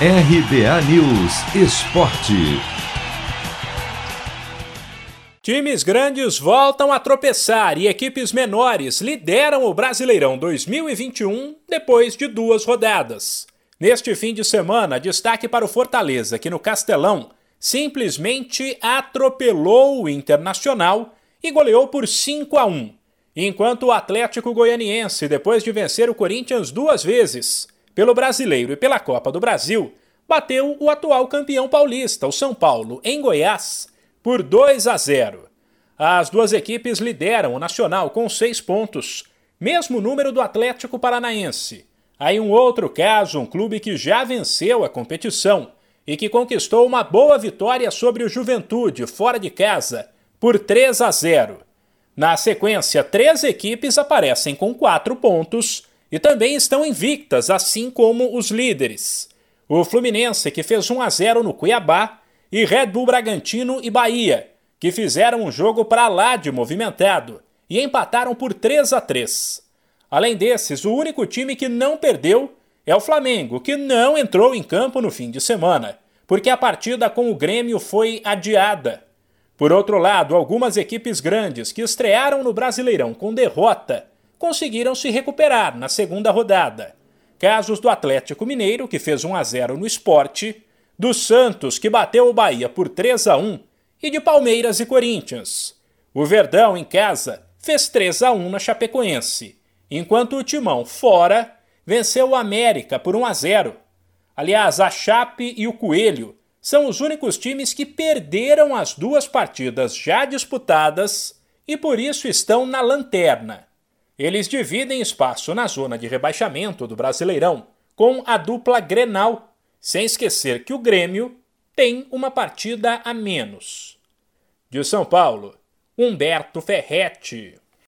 RBA News Esporte. Times grandes voltam a tropeçar e equipes menores lideram o Brasileirão 2021 depois de duas rodadas. Neste fim de semana, destaque para o Fortaleza, que no Castelão simplesmente atropelou o Internacional e goleou por 5 a 1, enquanto o Atlético Goianiense, depois de vencer o Corinthians duas vezes, pelo Brasileiro e pela Copa do Brasil, bateu o atual campeão paulista, o São Paulo, em Goiás, por 2 a 0. As duas equipes lideram o Nacional com seis pontos, mesmo número do Atlético Paranaense. Aí um outro caso, um clube que já venceu a competição e que conquistou uma boa vitória sobre o Juventude fora de casa por 3 a 0. Na sequência, três equipes aparecem com quatro pontos e também estão invictas, assim como os líderes. O Fluminense, que fez 1 a 0 no Cuiabá, e Red Bull Bragantino e Bahia, que fizeram um jogo para lá de movimentado e empataram por 3 a 3. Além desses, o único time que não perdeu é o Flamengo, que não entrou em campo no fim de semana, porque a partida com o Grêmio foi adiada. Por outro lado, algumas equipes grandes que estrearam no Brasileirão com derrota conseguiram se recuperar na segunda rodada. Casos do Atlético Mineiro, que fez 1 a 0 no esporte, do Santos, que bateu o Bahia por 3 a 1 e de Palmeiras e Corinthians. O Verdão, em casa, fez 3 a 1 na Chapecoense, enquanto o Timão, fora, venceu o América por 1 a 0. Aliás, a Chape e o Coelho são os únicos times que perderam as duas partidas já disputadas e por isso estão na lanterna. Eles dividem espaço na zona de rebaixamento do Brasileirão com a dupla Grenal, sem esquecer que o Grêmio tem uma partida a menos. De São Paulo, Humberto Ferretti.